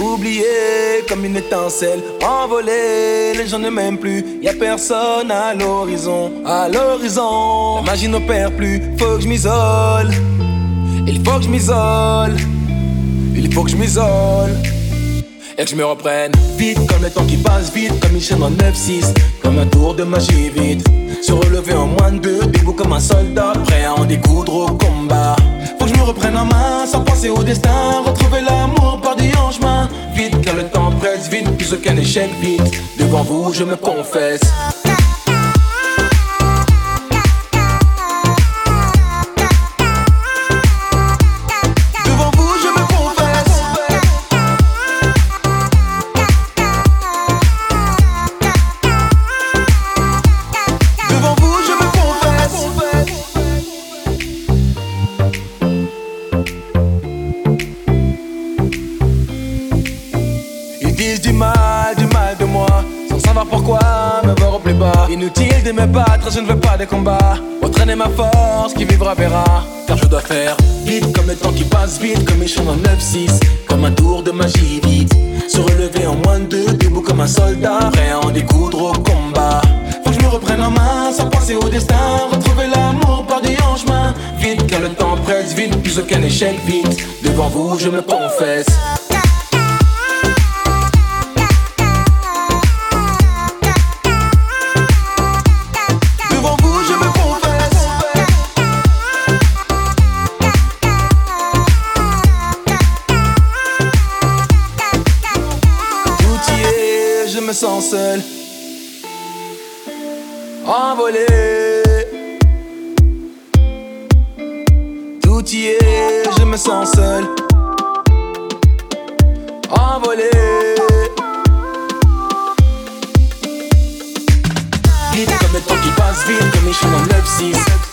Oublié comme une étincelle, envolé, les gens ne m'aiment plus, y a personne à l'horizon, à l'horizon. La magie n'opère plus, faut que je m'isole, il faut que je m'isole, il faut que je m'isole. Et que je me reprenne. Vite comme le temps qui passe vite Comme une chaîne en 9-6 Comme un tour de magie vite. Se relever en moins de deux Debout comme un soldat. Prêt à en découdre au combat Faut que je me reprenne en main Sans penser au destin. Retrouver l'amour par des en chemin. Vite car le temps presse vite Plus aucun échec vite. Devant vous je me confesse Inutile de me battre, je ne veux pas de combat. Entraîner ma force qui vivra verra. Car je dois faire vite comme le temps qui passe vite, comme chambre en 9-6. Comme un tour de magie vite. Se relever en moins de deux, debout comme un soldat. Prêt à en découdre au combat. Faut que je me reprenne en main sans penser au destin. Retrouver l'amour par des en chemin. Vite car le temps presse vite, plus aucun échec vite. Devant vous, je me confesse. Seul, envolé. Tout y est, je me sens seul, envolé. Vite comme le temps qui passe vite, comme les chemins 9-6.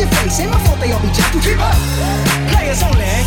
your face. Ain't my fault they all be jacked. Keep up. Players only.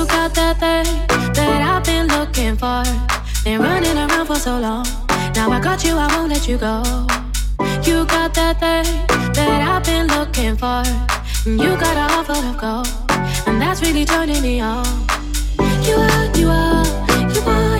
you got that thing that I've been looking for. Been running around for so long. Now I got you, I won't let you go. You got that thing that I've been looking for. And you got a heart full of gold, and that's really turning me on. You are, you are, you are.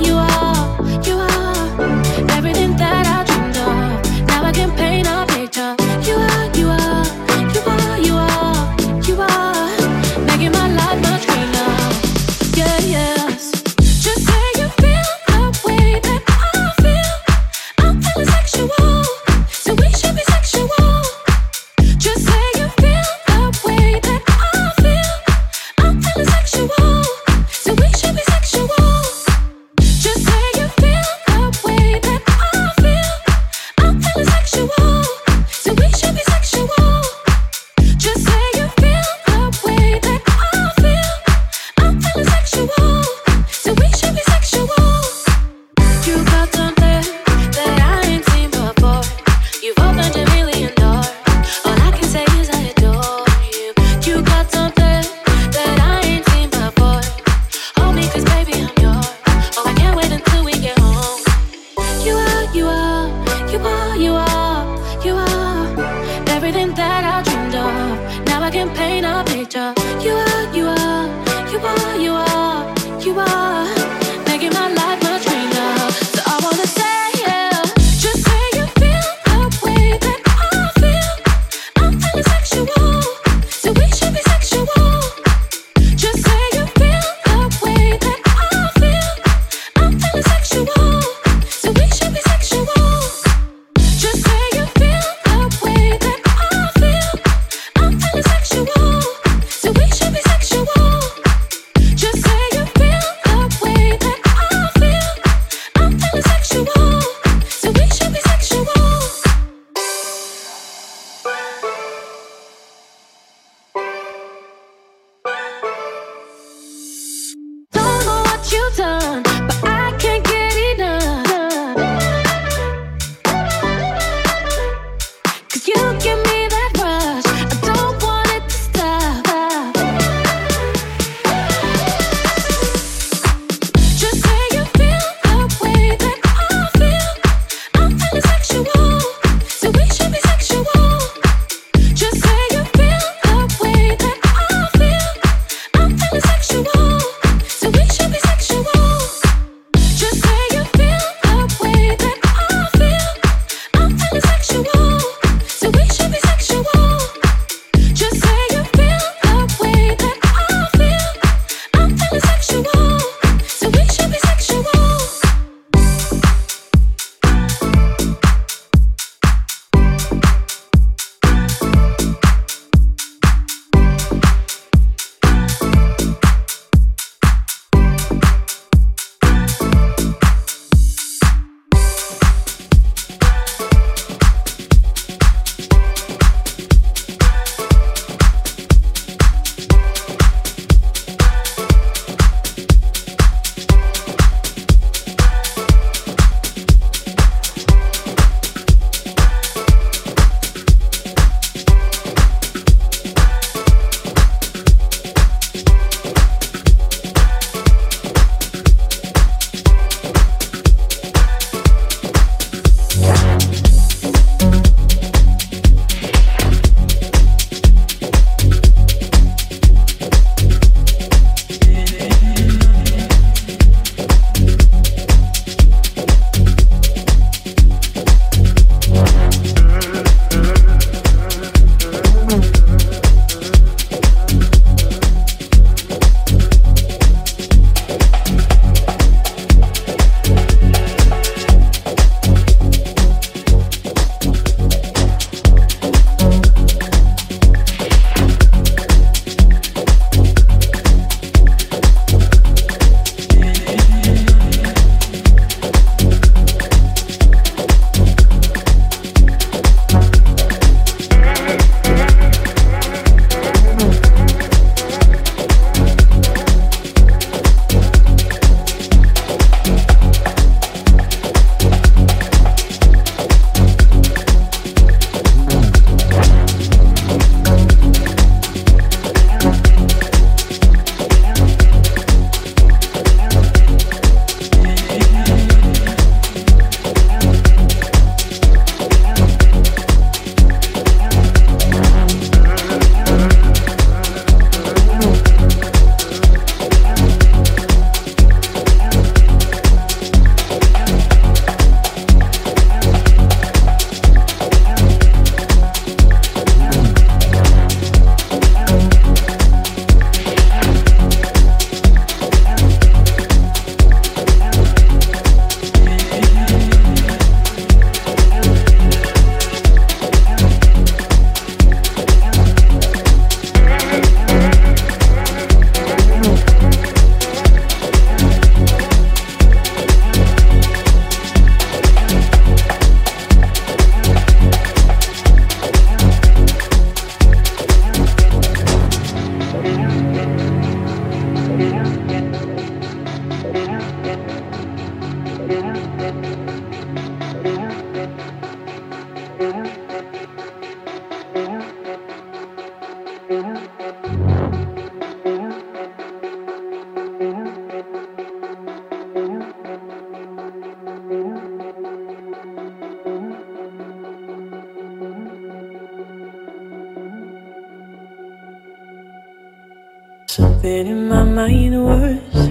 mine worse,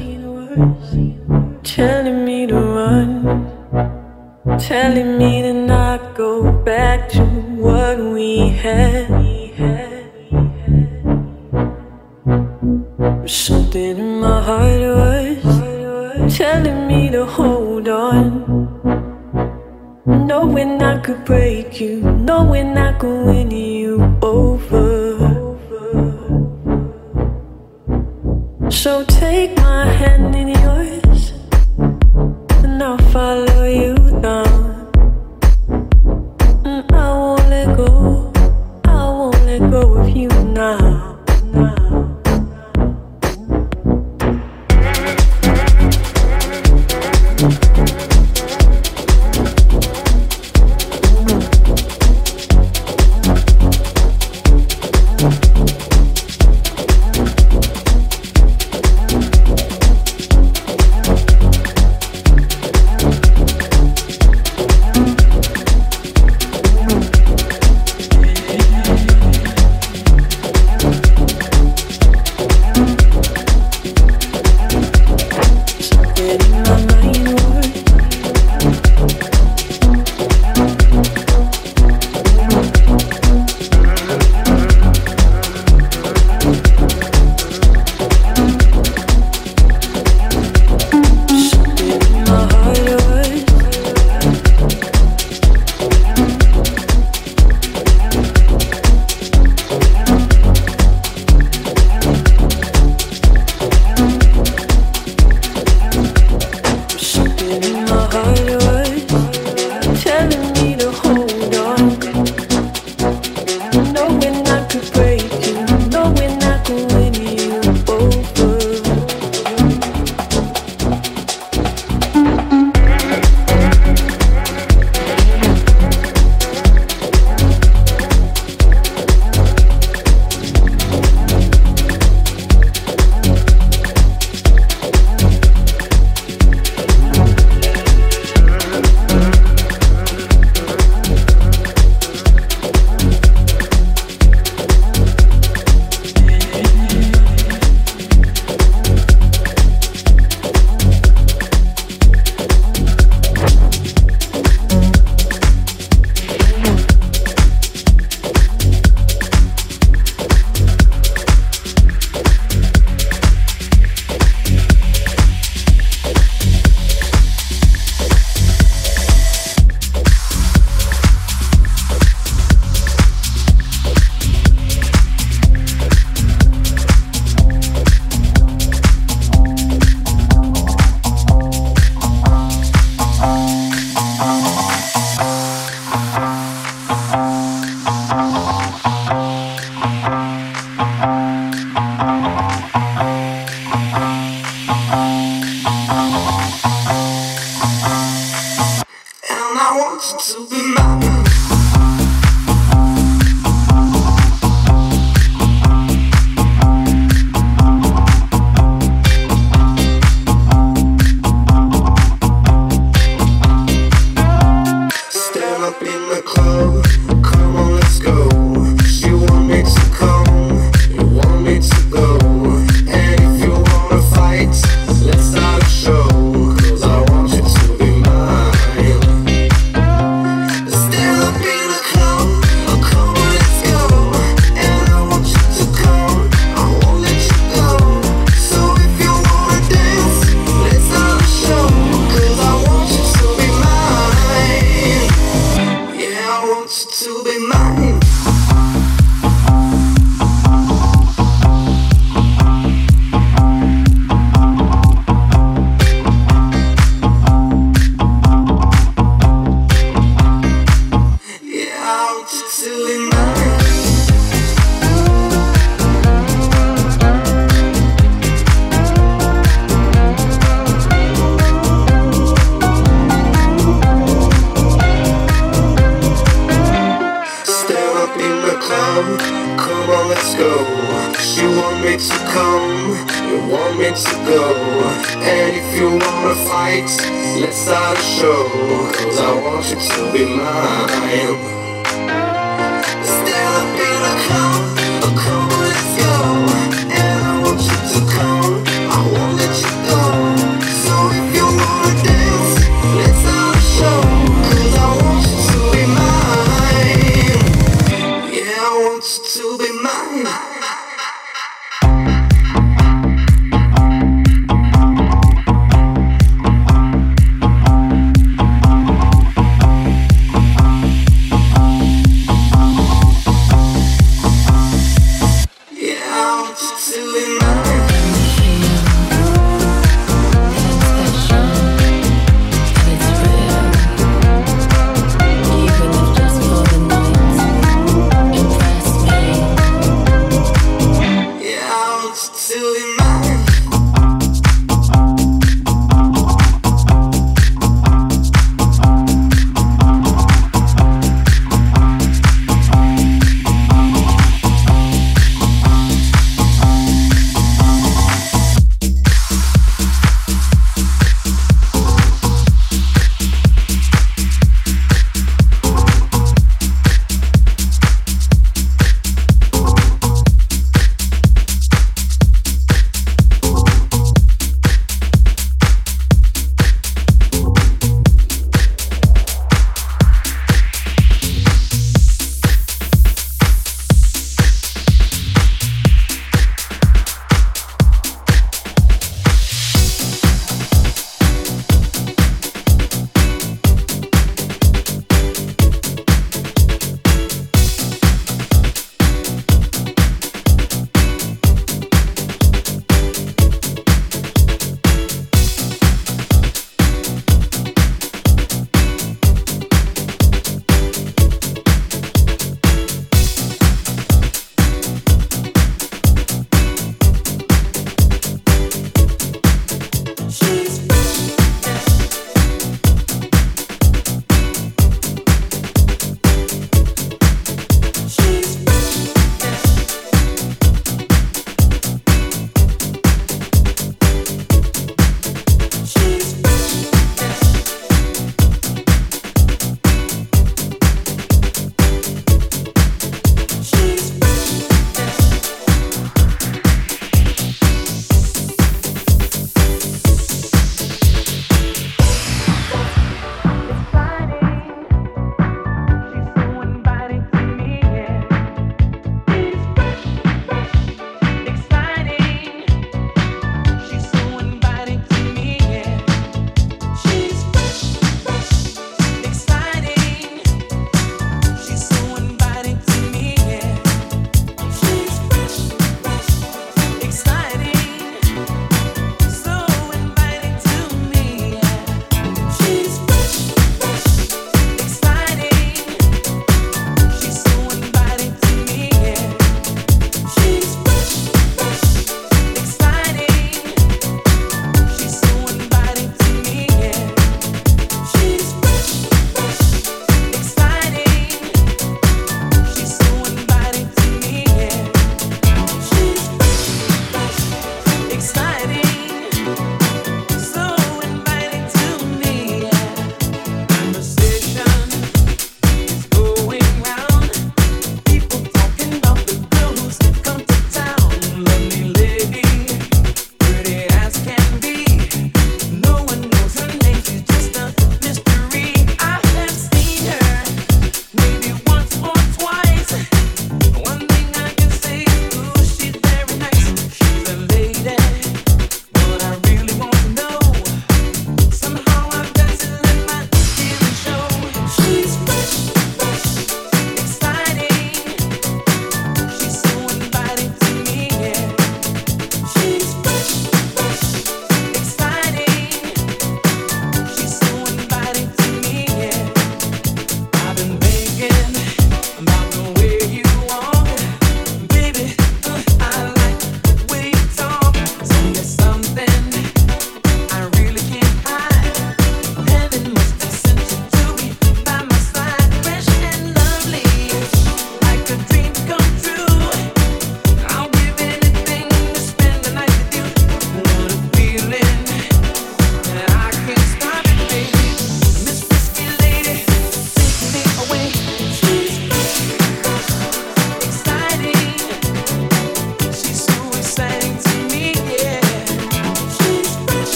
telling me to run, telling me to not go back to what we had. Something in my heart was telling me to hold on, knowing I could break you, knowing I could win you over. So take my hand in yours, and I'll follow.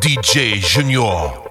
DJ Junior.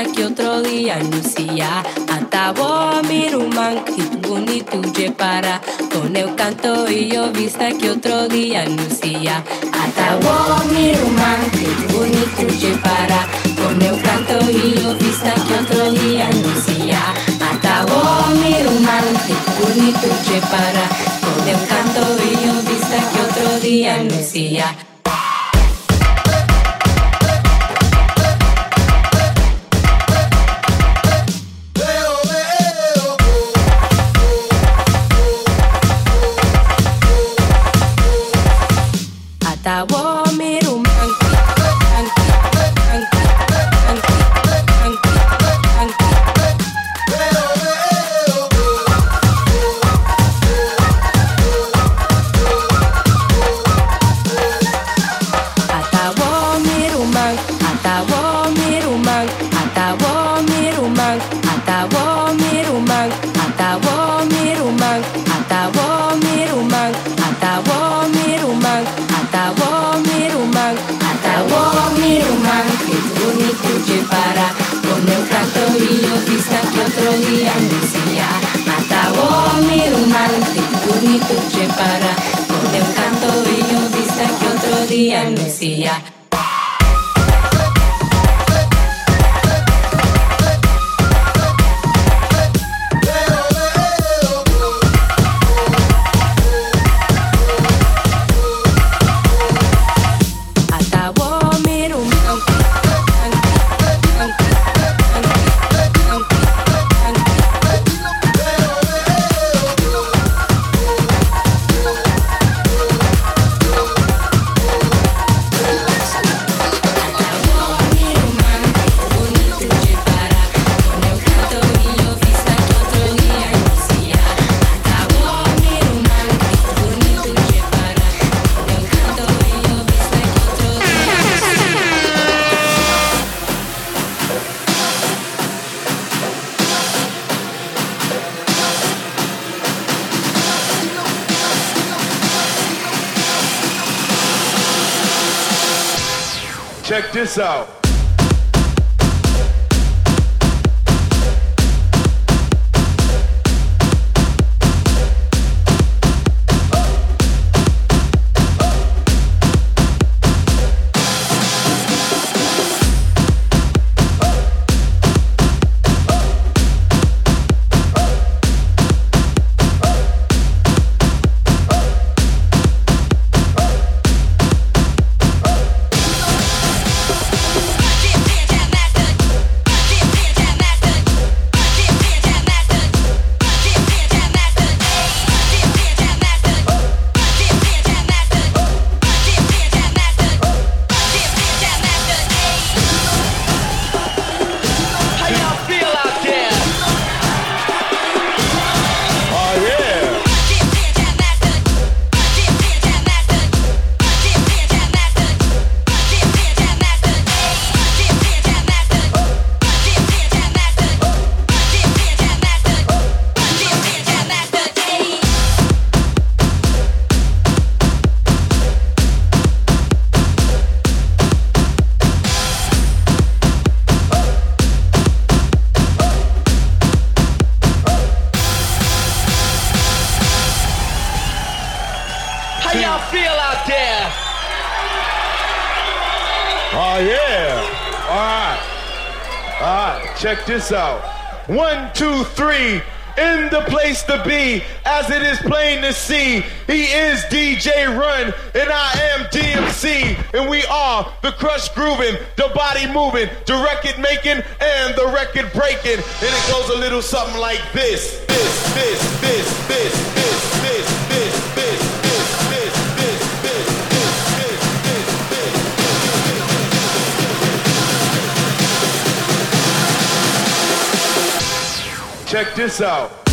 hasta que otro día Lucía Atavo miruman hit bonito je para. Con el canto y yo vista que otro día Lucía Atavo miruman hit bonito je para. Con el canto y yo vista que otro día Lucía Atavo miruman hit bonito je para. Con el canto y yo vista que otro día Lucía this out. check this out. One, two, three. In the place to be, as it is plain to see, he is DJ Run, and I am DMC, and we are the crush grooving, the body moving, the record making, and the record breaking. And it goes a little something like this, this, this, this, this, this. Check this out.